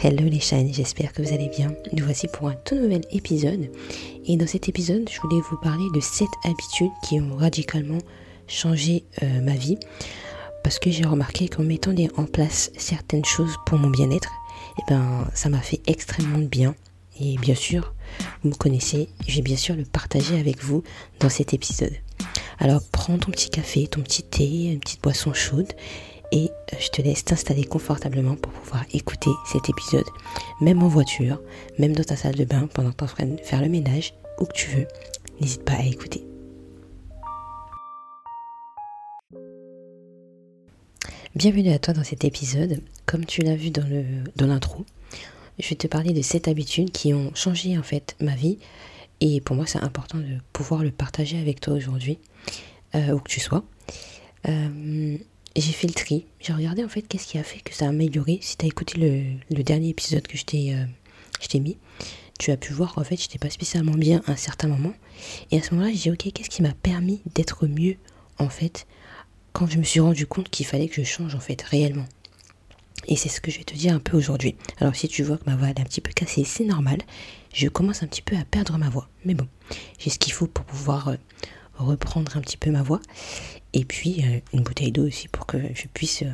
Hello les chaînes, j'espère que vous allez bien. Nous voici pour un tout nouvel épisode. Et dans cet épisode, je voulais vous parler de 7 habitudes qui ont radicalement changé euh, ma vie. Parce que j'ai remarqué qu'en mettant en place certaines choses pour mon bien-être, eh ben, ça m'a fait extrêmement de bien. Et bien sûr, vous me connaissez, je vais bien sûr le partager avec vous dans cet épisode. Alors prends ton petit café, ton petit thé, une petite boisson chaude et je te laisse t'installer confortablement pour pouvoir écouter cet épisode, même en voiture, même dans ta salle de bain pendant que tu es en train de faire le ménage, où que tu veux. N'hésite pas à écouter. Bienvenue à toi dans cet épisode. Comme tu l'as vu dans l'intro, dans je vais te parler de sept habitudes qui ont changé en fait ma vie. Et pour moi, c'est important de pouvoir le partager avec toi aujourd'hui, euh, où que tu sois. Euh, j'ai fait le tri. J'ai regardé en fait qu'est-ce qui a fait que ça a amélioré. Si tu as écouté le, dernier épisode que euh, je t'ai mis, tu as pu voir qu'en fait j'étais pas spécialement bien à un certain moment. Et à ce moment-là, j'ai dit ok, qu'est-ce qui m'a permis d'être mieux en fait quand je me suis rendu compte qu'il fallait que je change en fait réellement. Et c'est ce que je vais te dire un peu aujourd'hui. Alors si tu vois que ma voix est un petit peu cassée, c'est normal. Je commence un petit peu à perdre ma voix. Mais bon, j'ai ce qu'il faut pour pouvoir euh, reprendre un petit peu ma voix. Et puis euh, une bouteille d'eau aussi pour que je puisse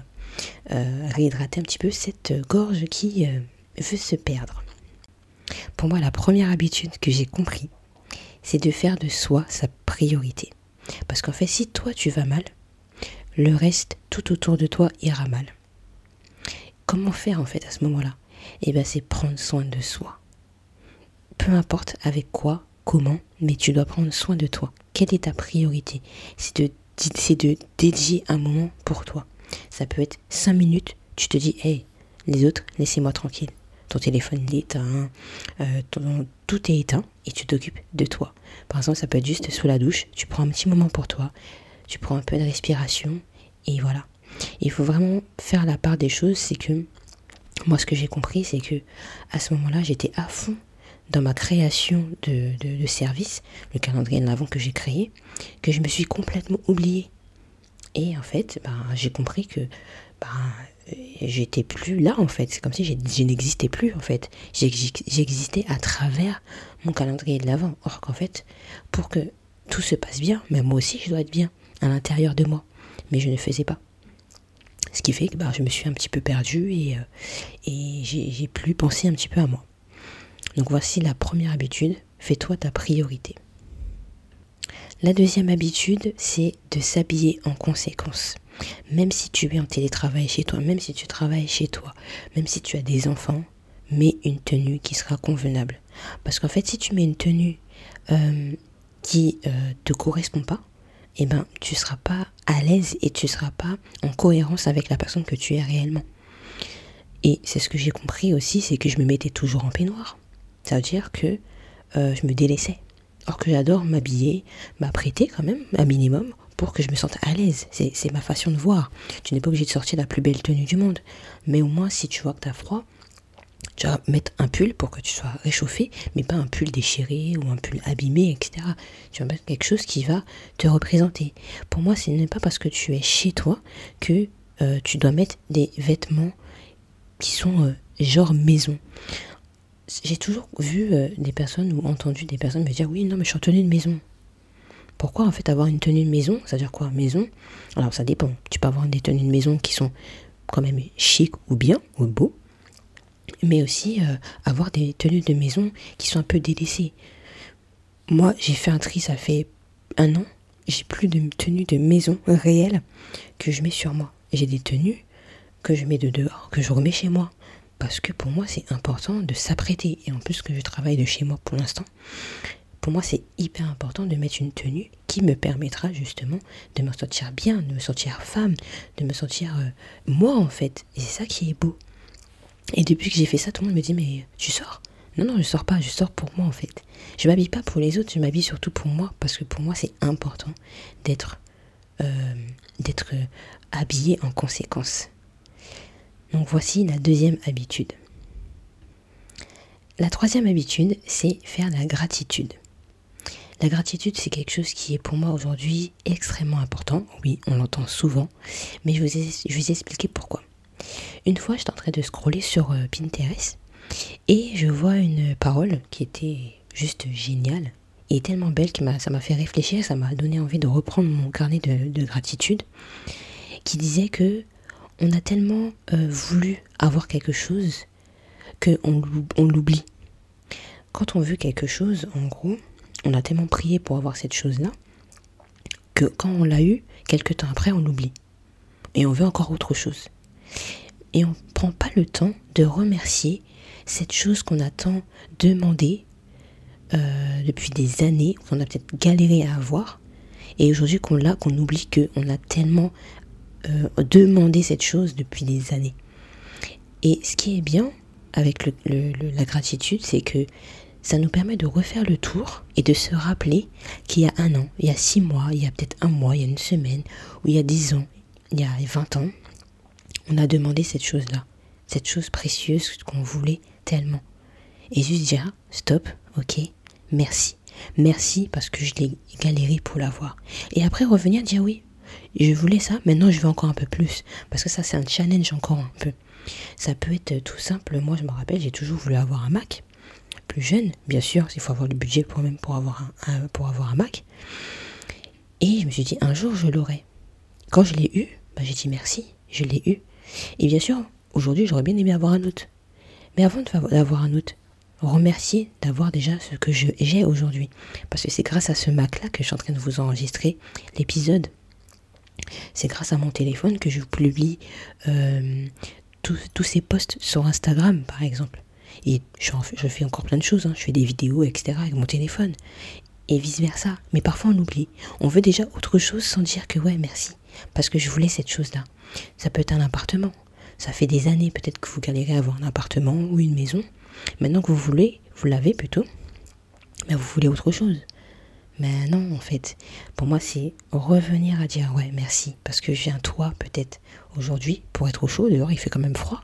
euh, réhydrater un petit peu cette gorge qui veut se perdre. Pour moi, la première habitude que j'ai compris, c'est de faire de soi sa priorité. Parce qu'en fait, si toi tu vas mal, le reste tout autour de toi ira mal. Comment faire en fait à ce moment-là? Eh bien, c'est prendre soin de soi. Peu importe avec quoi, comment, mais tu dois prendre soin de toi. Quelle est ta priorité? C'est de, de dédier un moment pour toi. Ça peut être 5 minutes, tu te dis, hey, les autres, laissez-moi tranquille. Ton téléphone est éteint, euh, tout est éteint et tu t'occupes de toi. Par exemple, ça peut être juste sous la douche, tu prends un petit moment pour toi, tu prends un peu de respiration et voilà. Il faut vraiment faire la part des choses, c'est que moi ce que j'ai compris c'est que à ce moment-là j'étais à fond dans ma création de, service, le calendrier de l'avant que j'ai créé, que je me suis complètement oubliée. Et en fait, ben, j'ai compris que ben, j'étais plus là en fait. C'est comme si je n'existais plus en fait. J'existais à travers mon calendrier de l'avant. Or qu'en fait, pour que tout se passe bien, même moi aussi je dois être bien à l'intérieur de moi. Mais je ne faisais pas. Ce qui fait que je me suis un petit peu perdue et, euh, et j'ai plus pensé un petit peu à moi. Donc voici la première habitude, fais-toi ta priorité. La deuxième habitude, c'est de s'habiller en conséquence. Même si tu es en télétravail chez toi, même si tu travailles chez toi, même si tu as des enfants, mets une tenue qui sera convenable. Parce qu'en fait, si tu mets une tenue euh, qui ne euh, te correspond pas, eh ben, tu seras pas à l'aise et tu seras pas en cohérence avec la personne que tu es réellement. Et c'est ce que j'ai compris aussi, c'est que je me mettais toujours en peignoir. Ça veut dire que euh, je me délaissais. Or que j'adore m'habiller, m'apprêter quand même, un minimum, pour que je me sente à l'aise. C'est ma façon de voir. Tu n'es pas obligé de sortir la plus belle tenue du monde. Mais au moins, si tu vois que tu as froid, tu vas mettre un pull pour que tu sois réchauffé, mais pas un pull déchiré ou un pull abîmé, etc. Tu vas mettre quelque chose qui va te représenter. Pour moi, ce n'est pas parce que tu es chez toi que euh, tu dois mettre des vêtements qui sont euh, genre maison. J'ai toujours vu euh, des personnes ou entendu des personnes me dire oui, non, mais je suis en tenue de maison. Pourquoi en fait avoir une tenue de maison Ça veut dire quoi Maison? Alors ça dépend. Tu peux avoir des tenues de maison qui sont quand même chic ou bien ou beau mais aussi euh, avoir des tenues de maison qui sont un peu délaissées. Moi, j'ai fait un tri, ça fait un an. J'ai plus de tenues de maison réelles que je mets sur moi. J'ai des tenues que je mets de dehors, que je remets chez moi. Parce que pour moi, c'est important de s'apprêter. Et en plus que je travaille de chez moi pour l'instant, pour moi, c'est hyper important de mettre une tenue qui me permettra justement de me sentir bien, de me sentir femme, de me sentir euh, moi en fait. Et c'est ça qui est beau. Et depuis que j'ai fait ça, tout le monde me dit mais tu sors? Non, non, je sors pas, je sors pour moi en fait. Je m'habille pas pour les autres, je m'habille surtout pour moi parce que pour moi c'est important d'être euh, d'être euh, habillé en conséquence. Donc voici la deuxième habitude. La troisième habitude, c'est faire la gratitude. La gratitude, c'est quelque chose qui est pour moi aujourd'hui extrêmement important. Oui, on l'entend souvent, mais je vous, ai, vous expliqué pourquoi. Une fois, j'étais en train de scroller sur euh, Pinterest et je vois une parole qui était juste géniale et tellement belle que ça m'a fait réfléchir, ça m'a donné envie de reprendre mon carnet de, gratitude qui disait que on a tellement euh, voulu avoir quelque chose qu'on on l'oublie. Quand on veut quelque chose, en gros, on a tellement prié pour avoir cette chose-là que quand on l'a eu, quelques temps après, on l'oublie. Et on veut encore autre chose. Et on ne prend pas le temps de remercier cette chose qu'on a tant demandé euh, depuis des années, qu'on a peut-être galéré à avoir. Et aujourd'hui qu'on l'a, qu'on oublie qu'on a tellement euh, demandé cette chose depuis des années. Et ce qui est bien avec la gratitude, c'est que ça nous permet de refaire le tour et de se rappeler qu'il y a un an, il y a six mois, il y a peut-être un mois, il y a une semaine, ou il y a dix ans, il y a vingt ans, on a demandé cette chose-là, cette chose précieuse qu'on voulait tellement. Et juste dire, stop, ok, merci. Merci parce que je l'ai galéré pour l'avoir. Et après revenir dire oui, je voulais ça, maintenant je veux encore un peu plus. Parce que ça c'est un challenge encore un peu. Ça peut être tout simple, moi je me rappelle, j'ai toujours voulu avoir un Mac plus jeune, bien sûr, il faut avoir le budget pour même pour avoir un, pour avoir un Mac. Et je me suis dit, un jour, je l'aurai. Quand je l'ai eu, bah, j'ai dit merci, je l'ai eu. Et bien sûr, aujourd'hui, j'aurais bien aimé avoir un autre. Mais avant d'avoir un autre, remercier d'avoir déjà ce que j'ai aujourd'hui. Parce que c'est grâce à ce Mac-là que je suis en train de vous enregistrer l'épisode. C'est grâce à mon téléphone que je publie euh, tous ces posts sur Instagram, par exemple. Et je, fais encore plein de choses, hein. je fais des vidéos, etc. avec mon téléphone. Et vice-versa. Mais parfois on oublie. On veut déjà autre chose sans dire que ouais, merci. Parce que je voulais cette chose-là. Ça peut être un appartement. Ça fait des années peut-être que vous galérez à avoir un appartement ou une maison. Maintenant que vous voulez, vous l'avez plutôt. Mais vous voulez autre chose. Mais non, en fait, pour moi, c'est revenir à dire ouais, merci, parce que j'ai un toit peut-être aujourd'hui pour être au chaud. Dehors, il fait quand même froid.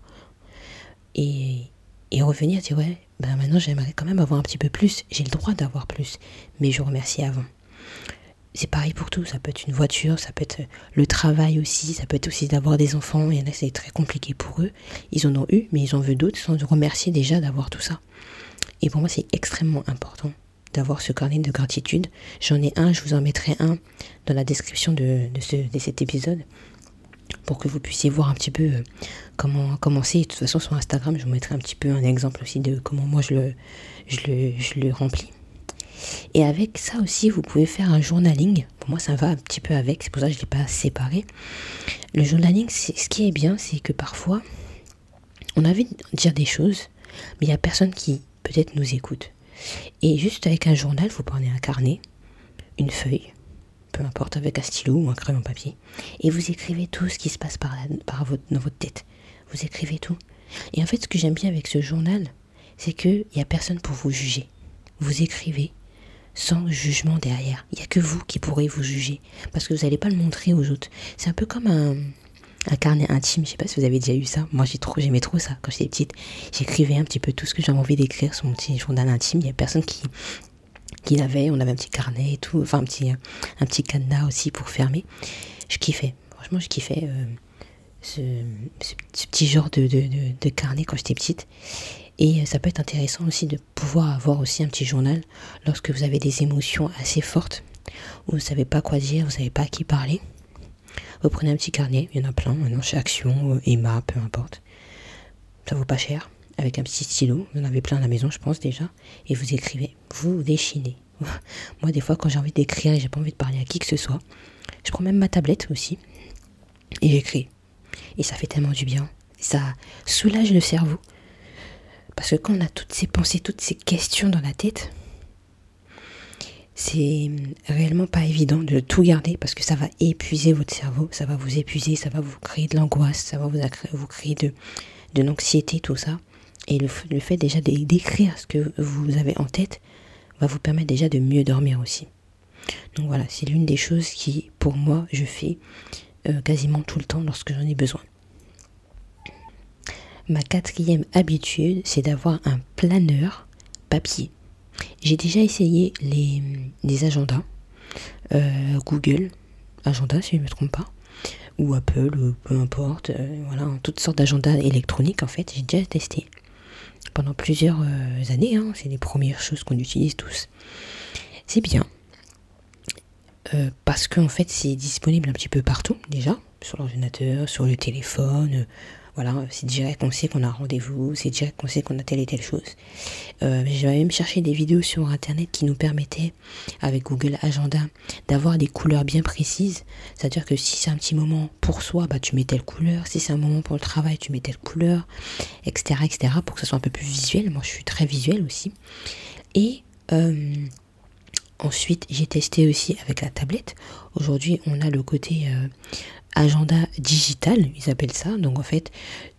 Et et revenir dire ouais ben maintenant j'aimerais quand même avoir un petit peu plus. J'ai le droit d'avoir plus. Mais je remercie avant. C'est pareil pour tout. Ça peut être une voiture ça peut être le travail aussi ça peut être aussi d'avoir des enfants. Il y en c'est très compliqué pour eux. Ils en ont eu mais ils en veulent d'autres sans remercier déjà d'avoir tout ça. Et pour moi c'est extrêmement important d'avoir ce carnet de gratitude j'en ai un je vous en mettrai un dans la description de, de, ce, de cet épisode pour que vous puissiez voir un petit peu euh, comment commencer. De toute façon, sur Instagram, je vous mettrai un petit peu un exemple aussi de comment moi je le, je le, je le remplis. Et avec ça aussi, vous pouvez faire un journaling. Pour moi, ça va un petit peu avec, c'est pour ça que je ne l'ai pas séparé. Le journaling, ce qui est bien, c'est que parfois, on a envie de dire des choses, mais il n'y a personne qui peut-être nous écoute. Et juste avec un journal, vous prenez un carnet, une feuille, peu importe, avec un stylo ou un crayon papier, et vous écrivez tout ce qui se passe par, dans votre tête. Vous écrivez tout. Et en fait, ce que j'aime bien avec ce journal, c'est qu'il n'y a personne pour vous juger. Vous écrivez sans jugement derrière. Il n'y a que vous qui pourrez vous juger, parce que vous n'allez pas le montrer aux autres. C'est un peu comme un, un carnet intime. Je sais pas si vous avez déjà eu ça. Moi, j'ai trop, j'aimais trop ça quand j'étais petite. J'écrivais un petit peu tout ce que j'avais envie d'écrire sur mon petit journal intime. Il n'y a personne qui, qui l'avait. On avait un petit carnet et tout, enfin un petit, un petit cadenas aussi pour fermer. Je kiffais. Franchement, je kiffais euh, ce, petit genre de, de, carnet quand j'étais petite. Et ça peut être intéressant aussi de pouvoir avoir aussi un petit journal lorsque vous avez des émotions assez fortes, vous ne savez pas quoi dire, vous ne savez pas à qui parler. Vous prenez un petit carnet, il y en a plein, maintenant chez Action, euh, Emma, peu importe. Ça vaut pas cher avec un petit stylo. Vous en avez plein à la maison, je pense déjà. Et vous écrivez. Vous déchinez. Moi, des fois, quand j'ai envie d'écrire et j'ai pas envie de parler à qui que ce soit, je prends même ma tablette aussi. Et j'écris. Et ça fait tellement du bien. Ça soulage le cerveau. Parce que quand on a toutes ces pensées, toutes ces questions dans la tête, c'est réellement pas évident de tout garder parce que ça va épuiser votre cerveau, ça va vous épuiser, ça va vous créer de l'angoisse, ça va vous, vous créer de, de l'anxiété, tout ça. Et le, fait déjà d'écrire ce que vous avez en tête va vous permettre déjà de mieux dormir aussi. Donc voilà, c'est l'une des choses qui, pour moi, je fais euh, quasiment tout le temps lorsque j'en ai besoin. Ma quatrième habitude, c'est d'avoir un planeur papier. J'ai déjà essayé les, agendas, euh, Google Agenda si je ne me trompe pas, ou Apple, peu importe, euh, voilà, toutes sortes d'agendas électroniques en fait, j'ai déjà testé pendant plusieurs euh, années, hein, c'est les premières choses qu'on utilise tous. C'est bien, parce qu'en fait c'est disponible un petit peu partout déjà, sur l'ordinateur, sur le téléphone, voilà, c'est direct qu'on sait qu'on a rendez-vous, c'est direct qu'on sait qu'on a telle et telle chose. Euh, J'avais même cherché des vidéos sur internet qui nous permettaient, avec Google Agenda, d'avoir des couleurs bien précises. C'est-à-dire que si c'est un petit moment pour soi, bah, tu mets telle couleur. Si c'est un moment pour le travail, tu mets telle couleur, etc., etc., pour que ça soit un peu plus visuel. Moi, je suis très visuel aussi. Et euh, ensuite, j'ai testé aussi avec la tablette. Aujourd'hui, on a le côté euh, agenda digital, ils appellent ça. Donc en fait,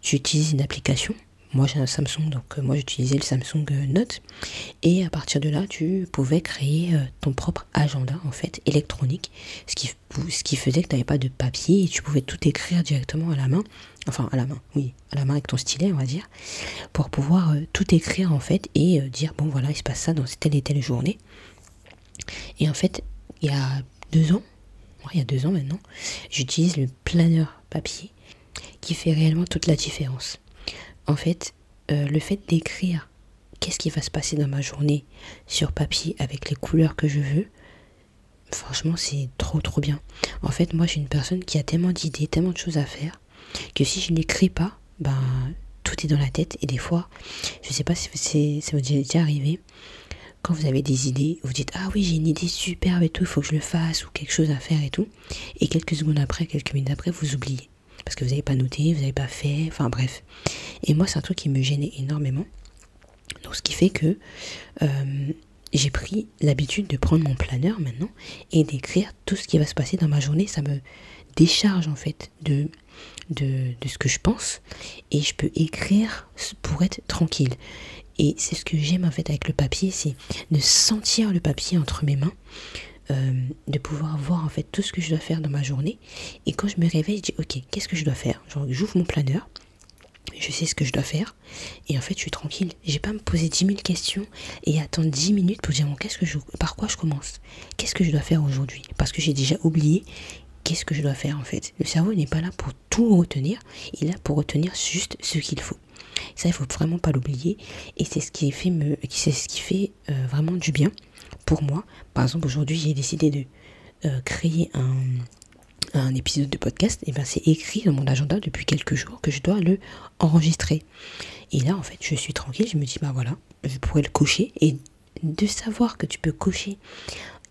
tu utilises une application. Moi j'ai un Samsung, donc euh, moi j'utilisais le Samsung euh, Note. Et à partir de là, tu pouvais créer euh, ton propre agenda en fait électronique, ce qui, ce qui faisait que tu n'avais pas de papier et tu pouvais tout écrire directement à la main. Enfin à la main, oui, à la main avec ton stylet on va dire, pour pouvoir tout écrire en fait et dire bon voilà il se passe ça dans telle et telle journée. Et en fait, il y a deux ans, il y a deux ans maintenant, j'utilise le planeur papier qui fait réellement toute la différence. En fait, euh, le fait d'écrire qu'est-ce qui va se passer dans ma journée sur papier avec les couleurs que je veux, franchement, c'est trop trop bien. En fait, moi, je suis une personne qui a tellement d'idées, tellement de choses à faire, que si je n'écris pas, ben, tout est dans la tête. Et des fois, je sais pas si ça vous est déjà arrivé, quand vous avez des idées, vous dites ah oui j'ai une idée superbe et tout, il faut que je le fasse ou quelque chose à faire et tout, et quelques secondes après, quelques minutes après, vous oubliez parce que vous n'avez pas noté, vous n'avez pas fait, enfin bref. Et moi c'est un truc qui me gênait énormément. Donc ce qui fait que euh, j'ai pris l'habitude de prendre mon planeur maintenant et d'écrire tout ce qui va se passer dans ma journée. Ça me décharge en fait de, de, de ce que je pense et je peux écrire pour être tranquille. Et c'est ce que j'aime en fait avec le papier, c'est de sentir le papier entre mes mains, euh, de pouvoir voir en fait tout ce que je dois faire dans ma journée. Et quand je me réveille, je dis ok, qu'est-ce que je dois faire? J'ouvre mon planeur, je sais ce que je dois faire, et en fait je suis tranquille. J'ai pas à me poser 10 000 questions et attendre 10 minutes pour dire bon, qu'est-ce que je, par quoi je commence? Qu'est-ce que je dois faire aujourd'hui? Parce que j'ai déjà oublié qu'est-ce que je dois faire en fait. Le cerveau n'est pas là pour tout retenir, il est là pour retenir juste ce qu'il faut. Ça, il faut vraiment pas l'oublier. Et c'est ce qui fait, me, c'est ce qui fait euh, vraiment du bien pour moi. Par exemple, aujourd'hui, j'ai décidé de euh, créer un, un, épisode de podcast. Et ben, c'est écrit dans mon agenda depuis quelques jours que je dois le enregistrer. Et là, en fait, je suis tranquille. Je me dis, bah voilà, je pourrais le cocher. Et de savoir que tu peux cocher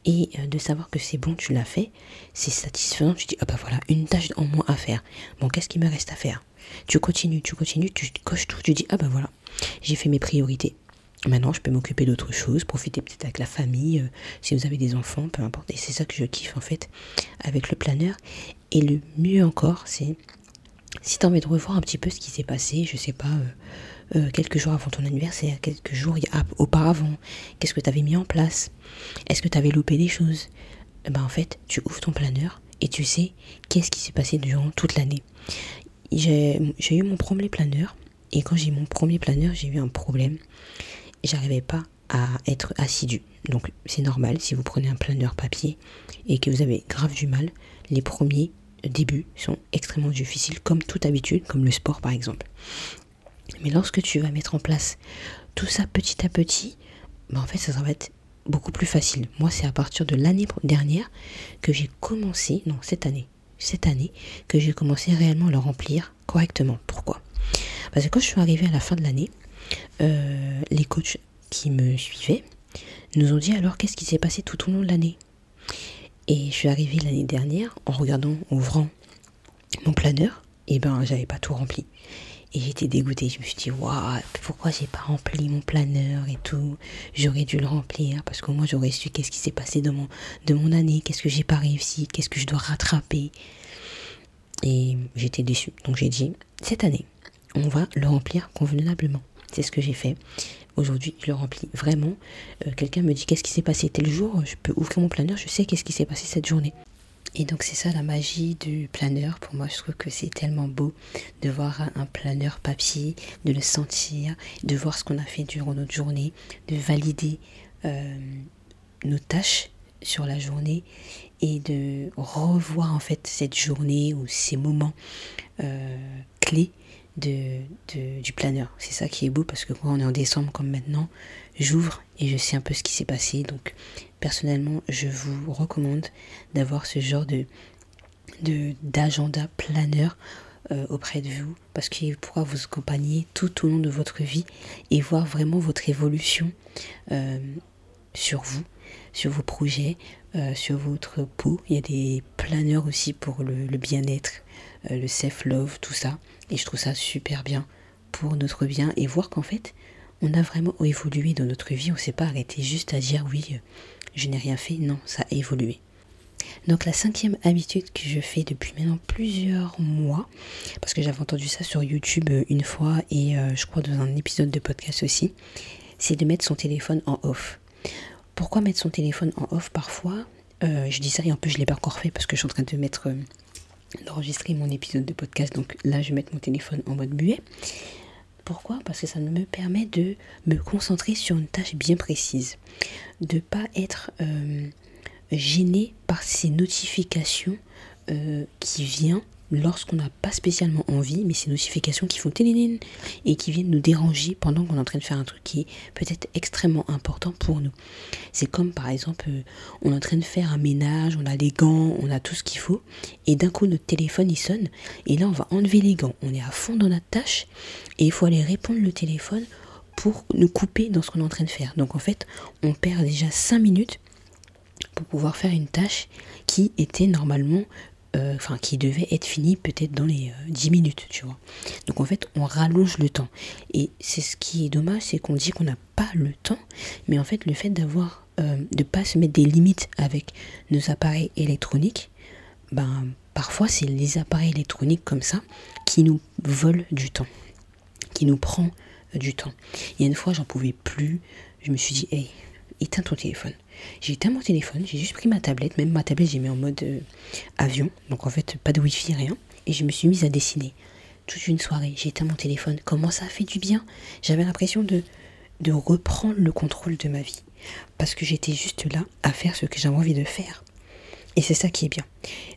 et euh, de savoir que c'est bon, tu l'as fait, c'est satisfaisant. Tu dis, ah bah voilà, une tâche en moins à faire. Bon, qu'est-ce qui me reste à faire? Tu continues, tu continues, tu coches tout, tu dis ah ben voilà, j'ai fait mes priorités. Maintenant, je peux m'occuper d'autres choses, profiter peut-être avec la famille, euh, si vous avez des enfants, peu importe. Et c'est ça que je kiffe en fait avec le planeur. Et le mieux encore, c'est si tu as envie de revoir un petit peu ce qui s'est passé, je sais pas, euh, euh, quelques jours avant ton anniversaire, quelques jours auparavant, qu'est-ce que tu avais mis en place? Est-ce que tu avais loupé des choses? Ben en fait, tu ouvres ton planeur et tu sais qu'est-ce qui s'est passé durant toute l'année j'ai eu mon premier planeur. Et quand j'ai eu mon premier planeur, j'ai eu un problème. J'arrivais pas à être assidu. Donc c'est normal si vous prenez un planeur papier et que vous avez grave du mal. Les premiers débuts sont extrêmement difficiles, comme toute habitude, comme le sport par exemple. Mais lorsque tu vas mettre en place tout ça petit à petit, bah en fait ça, ça va être beaucoup plus facile. Moi c'est à partir de l'année dernière que j'ai commencé, non cette année, cette année que j'ai commencé réellement à le remplir correctement. Pourquoi? Parce que quand je suis arrivée à la fin de l'année, euh, les coachs qui me suivaient nous ont dit alors qu'est-ce qui s'est passé tout au long de l'année? Et je suis arrivée l'année dernière en regardant, ouvrant mon planeur, et ben j'avais pas tout rempli. Et j'étais dégoûtée. Je me suis dit, waouh, pourquoi j'ai pas rempli mon planeur et tout? J'aurais dû le remplir parce qu'au moins j'aurais su qu'est-ce qui s'est passé de mon, mon année, qu'est-ce que j'ai pas réussi, qu'est-ce que je dois rattraper. Et j'étais déçue. Donc j'ai dit, cette année, on va le remplir convenablement. C'est ce que j'ai fait. Aujourd'hui, je le remplis vraiment. Euh, quelqu'un me dit qu'est-ce qui s'est passé? Tel jour, je peux ouvrir mon planeur, je sais qu'est-ce qui s'est passé cette journée. Et donc c'est ça la magie du planeur. Pour moi, je trouve que c'est tellement beau de voir un planeur papier, de le sentir, de voir ce qu'on a fait durant notre journée, de valider euh, nos tâches sur la journée et de revoir en fait cette journée ou ces moments euh, clés du planeur. C'est ça qui est beau parce que quand on est en décembre comme maintenant, j'ouvre et je sais un peu ce qui s'est passé. Donc personnellement, je vous recommande d'avoir ce genre de d'agenda planeur euh, auprès de vous parce qu'il pourra vous accompagner tout au long de votre vie et voir vraiment votre évolution euh, sur vous, sur vos projets, euh, sur votre peau. Il y a des planeurs aussi pour le, bien-être, le self-love, tout ça. Et je trouve ça super bien pour notre bien et voir qu'en fait, on a vraiment évolué dans notre vie. On ne s'est pas arrêté juste à dire oui, je n'ai rien fait. Non, ça a évolué. Donc la cinquième habitude que je fais depuis maintenant plusieurs mois, parce que j'avais entendu ça sur YouTube euh, une fois et euh, je crois dans un épisode de podcast aussi, c'est de mettre son téléphone en off. Pourquoi mettre son téléphone en off parfois? Euh, Je dis ça et en plus je ne l'ai pas encore fait parce que je suis en train de mettre d'enregistrer mon épisode de podcast. Donc là je vais mettre mon téléphone en mode muet. Pourquoi? Parce que ça me permet de me concentrer sur une tâche bien précise. De pas être gêné par ces notifications euh, qui viennent lorsqu'on n'a pas spécialement envie, mais ces notifications qui font télénine et qui viennent nous déranger pendant qu'on est en train de faire un truc qui est peut-être extrêmement important pour nous. C'est comme par exemple, euh, on est en train de faire un ménage, on a les gants, on a tout ce qu'il faut, et d'un coup notre téléphone il sonne, et là on va enlever les gants, on est à fond dans notre tâche, et il faut aller répondre le téléphone pour nous couper dans ce qu'on est en train de faire. Donc en fait, on perd déjà 5 minutes pour pouvoir faire une tâche qui était normalement, euh, enfin qui devait être finie peut-être dans les 10 euh, minutes, tu vois. Donc en fait, on rallonge le temps. Et c'est ce qui est dommage, c'est qu'on dit qu'on n'a pas le temps, mais en fait, le fait d'avoir, euh, de pas se mettre des limites avec nos appareils électroniques, ben parfois c'est les appareils électroniques comme ça qui nous volent du temps, qui nous prend du temps. Il y a une fois, j'en pouvais plus. Je me suis dit, hey, éteins ton téléphone. J'ai éteint mon téléphone, j'ai juste pris ma tablette, même ma tablette j'ai mis en mode euh, avion, donc en fait pas de wifi, rien, et je me suis mise à dessiner. Toute une soirée, j'ai éteint mon téléphone. Comment ça a fait du bien? J'avais l'impression de, de reprendre le contrôle de ma vie. Parce que j'étais juste là à faire ce que j'avais envie de faire. Et c'est ça qui est bien.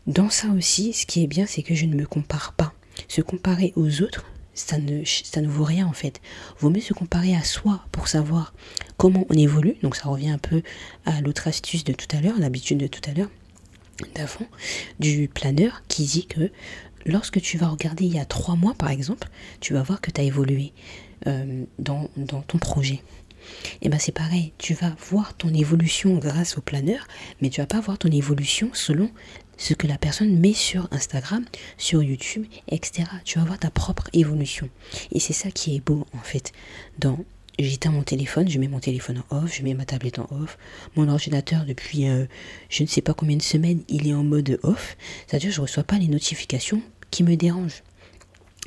Dans ça aussi, ce qui est bien, c'est que je ne me compare pas. Se comparer aux autres, ça ne, vaut rien en fait. Vaut mieux se comparer à soi pour savoir comment on évolue. Donc ça revient un peu à l'autre astuce de tout à l'heure, l'habitude de tout à l'heure, d'avant, du planeur qui dit que lorsque tu vas regarder il y a trois mois par exemple, tu vas voir que tu as évolué euh, dans, ton projet. Et ben c'est pareil, tu vas voir ton évolution grâce au planeur, mais tu vas pas voir ton évolution selon ce que la personne met sur Instagram, sur YouTube, etc. Tu vas voir ta propre évolution. Et c'est ça qui est beau en fait. Dans j'éteins mon téléphone, je mets mon téléphone en off, je mets ma tablette en off. Mon ordinateur depuis euh, je ne sais pas combien de semaines, il est en mode off. C'est-à-dire je ne reçois pas les notifications qui me dérangent.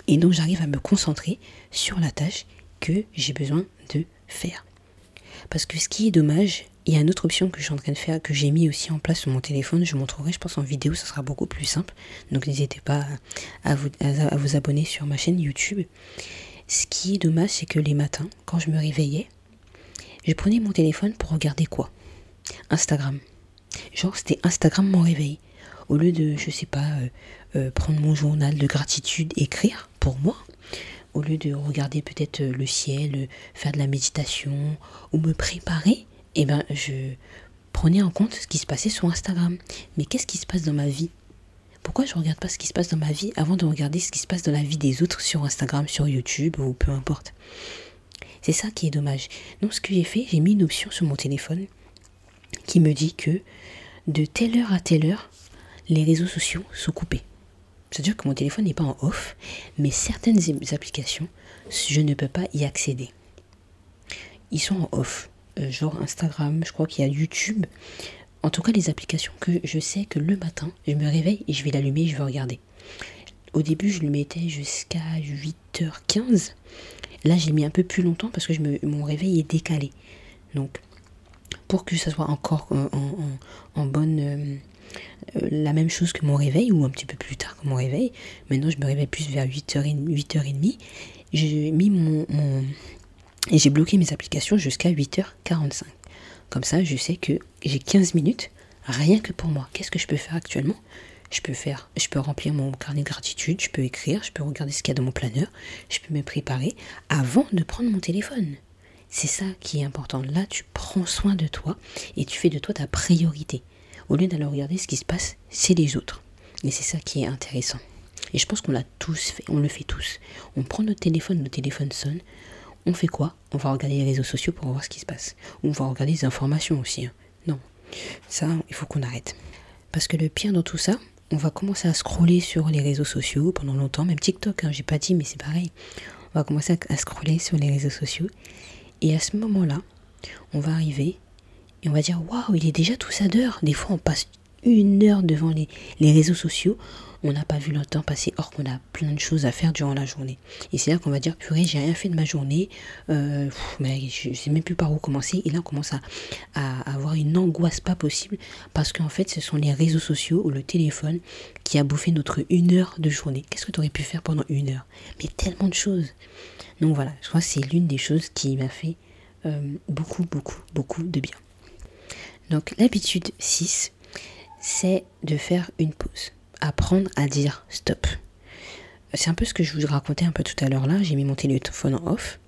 Et donc j'arrive à me concentrer sur la tâche que j'ai besoin de faire. Parce que ce qui est dommage, il y a une autre option que je suis en train de faire, que j'ai mis aussi en place sur mon téléphone. Je vous montrerai, je pense, en vidéo, ça sera beaucoup plus simple. Donc n'hésitez pas à vous, abonner sur ma chaîne YouTube. Ce qui est dommage, c'est que les matins, quand je me réveillais, je prenais mon téléphone pour regarder quoi? Instagram. Genre, c'était Instagram mon réveil. Au lieu de, je sais pas, euh, euh, prendre mon journal de gratitude, écrire pour moi, au lieu de regarder peut-être euh, le ciel, faire de la méditation ou me préparer, eh ben, je prenais en compte ce qui se passait sur Instagram. Mais qu'est-ce qui se passe dans ma vie? Pourquoi je ne regarde pas ce qui se passe dans ma vie avant de regarder ce qui se passe dans la vie des autres sur Instagram, sur YouTube ou peu importe? C'est ça qui est dommage. Donc ce que j'ai fait, j'ai mis une option sur mon téléphone qui me dit que de telle heure à telle heure, les réseaux sociaux sont coupés. C'est-à-dire que mon téléphone n'est pas en off, mais certaines applications, je ne peux pas y accéder. Ils sont en off. Euh, genre Instagram, je crois qu'il y a YouTube. En tout cas, les applications que je sais que le matin, je me réveille et je vais l'allumer et je vais regarder. Au début, je le mettais jusqu'à 8h15. Là, j'ai mis un peu plus longtemps parce que mon réveil est décalé. Donc, pour que ça soit encore euh, en, bonne. Euh, la même chose que mon réveil, ou un petit peu plus tard que mon réveil. Maintenant, je me réveille plus vers 8h30. 8h30. J'ai mis mon, et j'ai bloqué mes applications jusqu'à 8h45. Comme ça, je sais que j'ai 15 minutes rien que pour moi. Qu'est-ce que je peux faire actuellement? Je peux faire, je peux remplir mon carnet de gratitude, je peux écrire, je peux regarder ce qu'il y a dans mon planeur, je peux me préparer avant de prendre mon téléphone. C'est ça qui est important. Là, tu prends soin de toi et tu fais de toi ta priorité. Au lieu d'aller regarder ce qui se passe, c'est les autres. Et c'est ça qui est intéressant. Et je pense qu'on l'a tous fait, on le fait tous. On prend notre téléphone, notre téléphone sonne. On fait quoi? On va regarder les réseaux sociaux pour voir ce qui se passe. On va regarder les informations aussi. Hein. Non, ça, il faut qu'on arrête. Parce que le pire dans tout ça, on va commencer à scroller sur les réseaux sociaux pendant longtemps, même TikTok, hein, j'ai pas dit, mais c'est pareil. On va commencer à, scroller sur les réseaux sociaux. Et à ce moment-là, on va arriver et on va dire Waouh, il est déjà tout ça d'heure. Des fois, on passe une heure devant les réseaux sociaux on n'a pas vu le temps passer, or qu'on a plein de choses à faire durant la journée. Et c'est là qu'on va dire, purée, j'ai rien fait de ma journée, euh, mais je sais même plus par où commencer. Et là, on commence à, avoir une angoisse pas possible, parce qu'en fait, ce sont les réseaux sociaux ou le téléphone qui a bouffé notre une heure de journée. Qu'est-ce que tu aurais pu faire pendant une heure? Mais tellement de choses. Donc voilà, je crois que c'est l'une des choses qui m'a fait euh, beaucoup, beaucoup, beaucoup de bien. Donc l'habitude 6, c'est de faire une pause apprendre à dire stop. C'est un peu ce que je vous racontais un peu tout à l'heure là. J'ai mis mon téléphone en off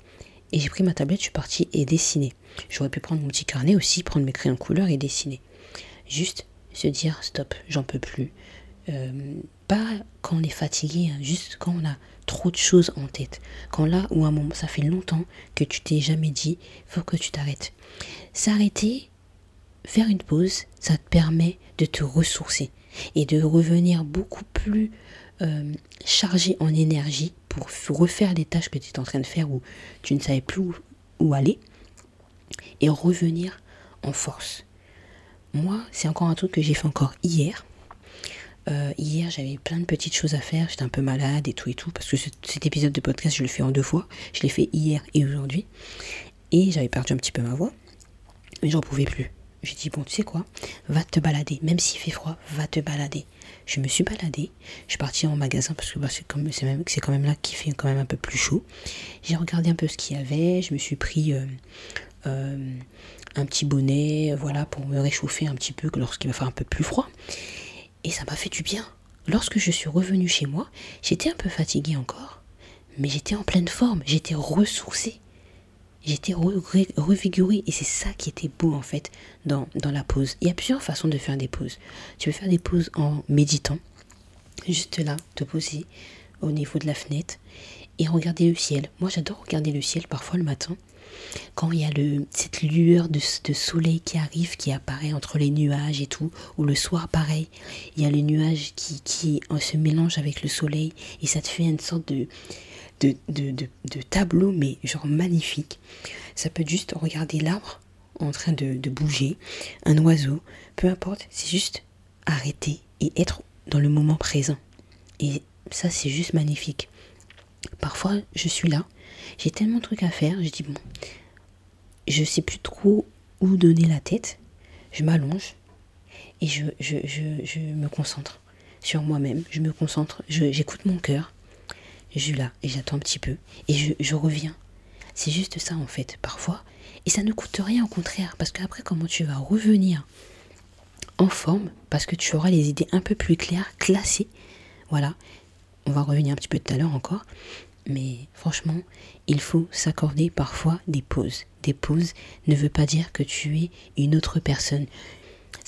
et j'ai pris ma tablette, je suis partie et dessiner. J'aurais pu prendre mon petit carnet aussi, prendre mes crayons couleur et dessiner. Juste se dire stop, j'en peux plus. Euh, pas quand on est fatigué, hein, juste quand on a trop de choses en tête. Quand là où un moment, ça fait longtemps que tu t'es jamais dit, faut que tu t'arrêtes. S'arrêter, faire une pause, ça te permet de te ressourcer et de revenir beaucoup plus euh, chargé en énergie pour refaire les tâches que tu es en train de faire ou tu ne savais plus où, aller et revenir en force. Moi, c'est encore un truc que j'ai fait encore hier. Euh, hier, j'avais plein de petites choses à faire. J'étais un peu malade et tout et tout. Parce que cet épisode de podcast, je le fais en deux fois. Je l'ai fait hier et aujourd'hui. Et j'avais perdu un petit peu ma voix. Mais j'en pouvais plus. J'ai dit, bon, tu sais quoi, va te balader. Même s'il fait froid, va te balader. Je me suis baladée. Je suis partie en magasin parce que bah, c'est quand, même, là qu'il fait quand même un peu plus chaud. J'ai regardé un peu ce qu'il y avait. Je me suis pris euh, euh, un petit bonnet, voilà, pour me réchauffer un petit peu lorsqu'il va faire un peu plus froid. Et ça m'a fait du bien. Lorsque je suis revenue chez moi, j'étais un peu fatiguée encore. Mais j'étais en pleine forme. J'étais ressourcée j'étais revigorée et c'est ça qui était beau en fait dans, la pause. Il y a plusieurs façons de faire des pauses. Tu peux faire des pauses en méditant, juste là, te poser au niveau de la fenêtre et regarder le ciel. Moi j'adore regarder le ciel parfois le matin quand il y a le, cette lueur de, de, soleil qui arrive, qui apparaît entre les nuages et tout, ou le soir pareil, il y a les nuages qui, qui se mélangent avec le soleil et ça te fait une sorte de, de, de, tableaux, mais genre magnifique. Ça peut juste regarder l'arbre en train de, bouger, un oiseau, peu importe, c'est juste arrêter et être dans le moment présent. Et ça, c'est juste magnifique. Parfois, je suis là, j'ai tellement de trucs à faire, je dis bon, je sais plus trop où donner la tête, je m'allonge et je, je, je, me concentre sur moi-même, je me concentre, j'écoute mon cœur, je là et j'attends un petit peu et je, reviens. C'est juste ça en fait, parfois. Et ça ne coûte rien au contraire, parce qu'après, comment tu vas revenir en forme, parce que tu auras les idées un peu plus claires, classées. Voilà, on va revenir un petit peu tout à l'heure encore. Mais franchement, il faut s'accorder parfois des pauses. Des pauses ne veut pas dire que tu es une autre personne.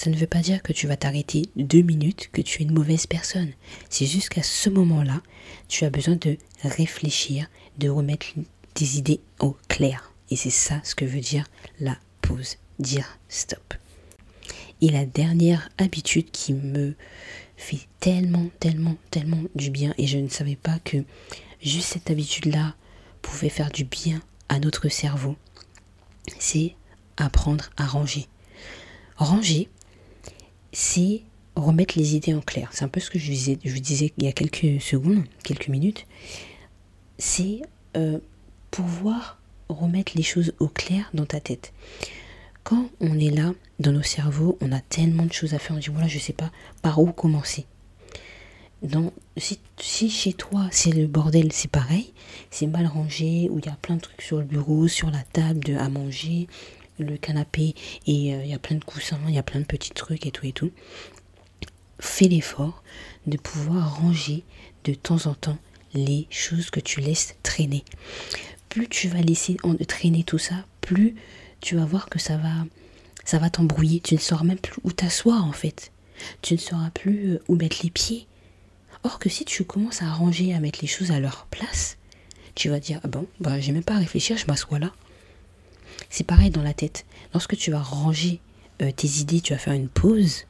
Ça ne veut pas dire que tu vas t'arrêter deux minutes, que tu es une mauvaise personne. C'est juste qu'à ce moment-là, tu as besoin de réfléchir, de remettre tes idées au clair. Et c'est ça ce que veut dire la pause, dire stop. Et la dernière habitude qui me fait tellement, tellement, tellement du bien, et je ne savais pas que juste cette habitude-là pouvait faire du bien à notre cerveau, c'est apprendre à ranger. Ranger, c'est remettre les idées en clair. C'est un peu ce que je, disais, je vous disais il y a quelques secondes, quelques minutes. C'est euh, pouvoir remettre les choses au clair dans ta tête. Quand on est là, dans nos cerveaux, on a tellement de choses à faire. On dit voilà, je sais pas par où commencer. Donc, si, si chez toi c'est le bordel, c'est pareil, c'est mal rangé, où il y a plein de trucs sur le bureau, sur la table de, à manger, le canapé et euh, il y a plein de coussins, il y a plein de petits trucs et tout et tout. Fais l'effort de pouvoir ranger de temps en temps les choses que tu laisses traîner. Plus tu vas laisser traîner tout ça, plus tu vas voir que ça va ça va t'embrouiller. Tu ne sauras même plus où t'asseoir en fait. Tu ne sauras plus euh, où mettre les pieds. Or que si tu commences à ranger, à mettre les choses à leur place, tu vas dire ah bon, bah j'ai même pas à réfléchir, je m'assois là. C'est pareil dans la tête. Lorsque tu vas ranger euh, tes idées, tu vas faire une pause,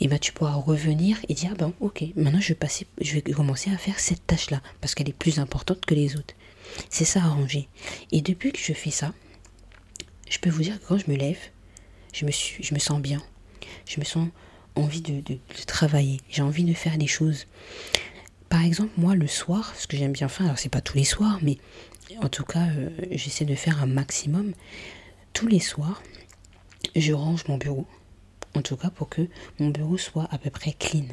et ben tu pourras revenir et dire bon ok, maintenant je vais passer, je vais commencer à faire cette tâche là parce qu'elle est plus importante que les autres. C'est ça à ranger. Et depuis que je fais ça, je peux vous dire que quand je me lève, je me, suis, je me sens bien. Je me sens envie de, travailler. J'ai envie de faire des choses. Par exemple, moi, le soir, ce que j'aime bien faire, alors c'est pas tous les soirs, mais en tout cas, euh, j'essaie de faire un maximum. Tous les soirs, je range mon bureau. En tout cas, pour que mon bureau soit à peu près clean.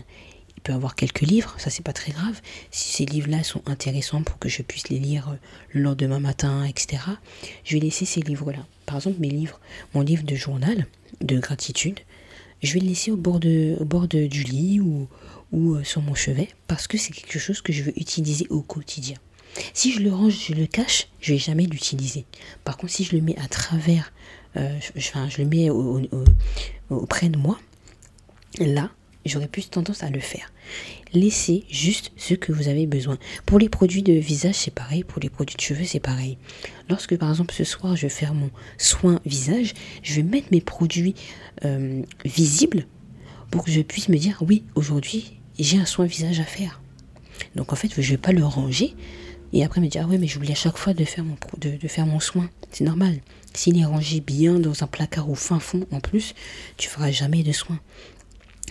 Il peut avoir quelques livres, ça c'est pas très grave. Si ces livres-là sont intéressants pour que je puisse les lire euh, le lendemain matin, etc., je vais laisser ces livres-là. Par exemple, mes livres, mon livre de journal de gratitude, je vais le laisser au bord, du lit ou, ou euh, sur mon chevet parce que c'est quelque chose que je veux utiliser au quotidien. Si je le range, je le cache, je vais jamais l'utiliser. Par contre, si je le mets à travers, euh, je, je, le mets auprès de moi, là, j'aurais plus tendance à le faire. Laissez juste ce que vous avez besoin. Pour les produits de visage, c'est pareil. Pour les produits de cheveux, c'est pareil. Lorsque, par exemple, ce soir, je vais faire mon soin visage, je vais mettre mes produits euh, visibles pour que je puisse me dire, oui, aujourd'hui, j'ai un soin visage à faire. Donc, en fait, je ne vais pas le ranger. Et après me dire, ah ouais, mais j'oublie à chaque fois de faire mon, soin. C'est normal. S'il est rangé bien dans un placard au fin fond, en plus, tu feras jamais de soin.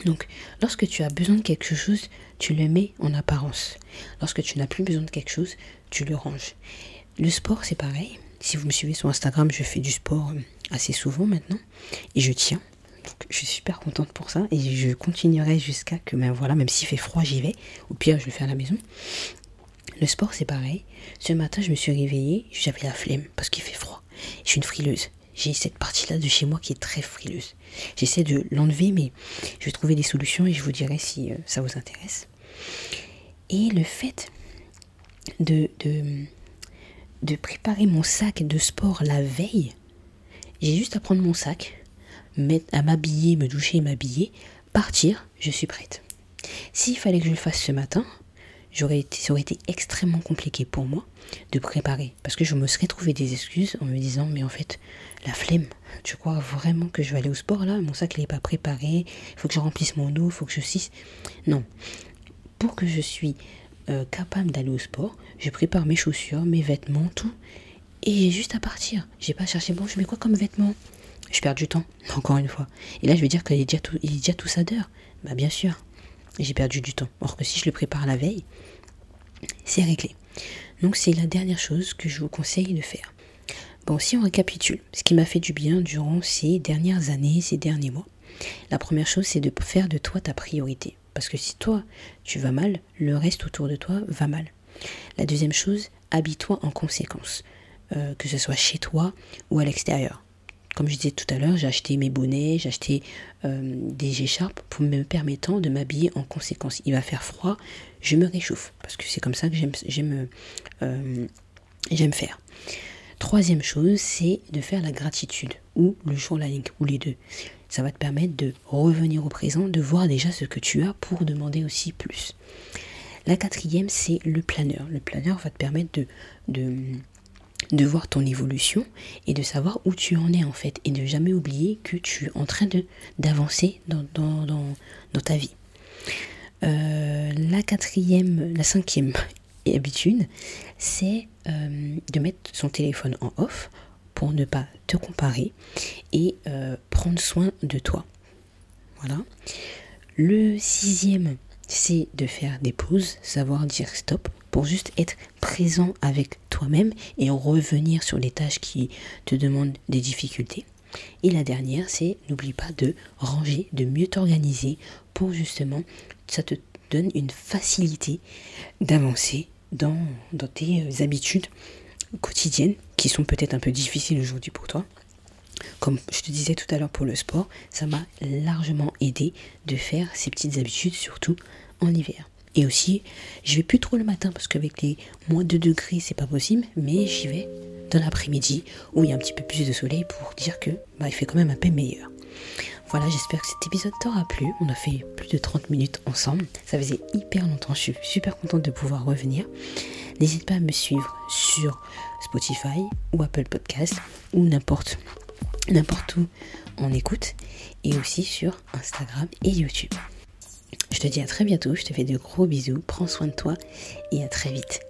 Donc, lorsque tu as besoin de quelque chose, tu le mets en apparence. Lorsque tu n'as plus besoin de quelque chose, tu le ranges. Le sport, c'est pareil. Si vous me suivez sur Instagram, je fais du sport euh, assez souvent maintenant et je tiens. Je suis super contente pour ça et je continuerai jusqu'à que, ben voilà, même s'il fait froid, j'y vais. Au pire, je le fais à la maison. Le sport, c'est pareil. Ce matin, je me suis réveillée, j'avais la flemme parce qu'il fait froid. Je suis une frileuse j'ai cette partie-là de chez moi qui est très frileuse. J'essaie de l'enlever, mais je vais trouver des solutions et je vous dirai si euh, ça vous intéresse. Et le fait de, de, de préparer mon sac de sport la veille, j'ai juste à prendre mon sac, à m'habiller, me doucher, m'habiller, partir, je suis prête. S'il fallait que je le fasse ce matin, j'aurais été, ça aurait été extrêmement compliqué pour moi de préparer. Parce que je me serais trouvé des excuses en me disant, mais en fait, la flemme. Tu crois vraiment que je vais aller au sport là? Mon sac n'est pas préparé, il faut que je remplisse mon eau, il faut que je cisse. Non. Pour que je suis euh, capable d'aller au sport, je prépare mes chaussures, mes vêtements, tout. Et j'ai juste à partir. J'ai pas cherché, bon, je mets quoi comme vêtements? Je perds du temps, encore une fois. Et là, je vais dire qu'il est déjà tout, il est déjà tout ça d'heure. Bah, bien sûr. J'ai perdu du temps. Or que si je le prépare la veille, c'est réglé. Donc c'est la dernière chose que je vous conseille de faire. Bon, si on récapitule, ce qui m'a fait du bien durant ces dernières années, ces derniers mois, la première chose c'est de faire de toi ta priorité. Parce que si toi tu vas mal, le reste autour de toi va mal. La deuxième chose, habille-toi en conséquence, euh, que ce soit chez toi ou à l'extérieur. Comme je disais tout à l'heure, j'ai acheté mes bonnets, j'ai acheté euh, des écharpes pour me permettant de m'habiller en conséquence. Il va faire froid, je me réchauffe parce que c'est comme ça que j'aime euh, faire. Troisième chose, c'est de faire la gratitude ou le journaling ou les deux. Ça va te permettre de revenir au présent, de voir déjà ce que tu as pour demander aussi plus. La quatrième, c'est le planeur. Le planeur va te permettre de, de de voir ton évolution et de savoir où tu en es en fait et de jamais oublier que tu es en train d'avancer dans, ta vie. Euh, la quatrième, la cinquième habitude, c'est euh, de mettre son téléphone en off pour ne pas te comparer et euh, prendre soin de toi. Voilà. Le sixième, c'est de faire des pauses, savoir dire stop pour juste être présent avec toi-même et revenir sur les tâches qui te demandent des difficultés. Et la dernière, c'est n'oublie pas de ranger, de mieux t'organiser pour justement, ça te donne une facilité d'avancer dans, dans tes euh, habitudes quotidiennes qui sont peut-être un peu difficiles aujourd'hui pour toi comme je te disais tout à l'heure pour le sport, ça m'a largement aidé de faire ces petites habitudes, surtout en hiver. Et aussi, je vais plus trop le matin parce qu'avec les moins 2 degrés, c'est pas possible, mais j'y vais dans l'après-midi où il y a un petit peu plus de soleil pour dire que bah, il fait quand même un peu meilleur. Voilà, j'espère que cet épisode t'aura plu. On a fait plus de 30 minutes ensemble. Ça faisait hyper longtemps. Je suis super contente de pouvoir revenir. N'hésite pas à me suivre sur Spotify ou Apple Podcast ou n'importe n'importe où on écoute et aussi sur Instagram et YouTube. Je te dis à très bientôt, je te fais de gros bisous, prends soin de toi et à très vite.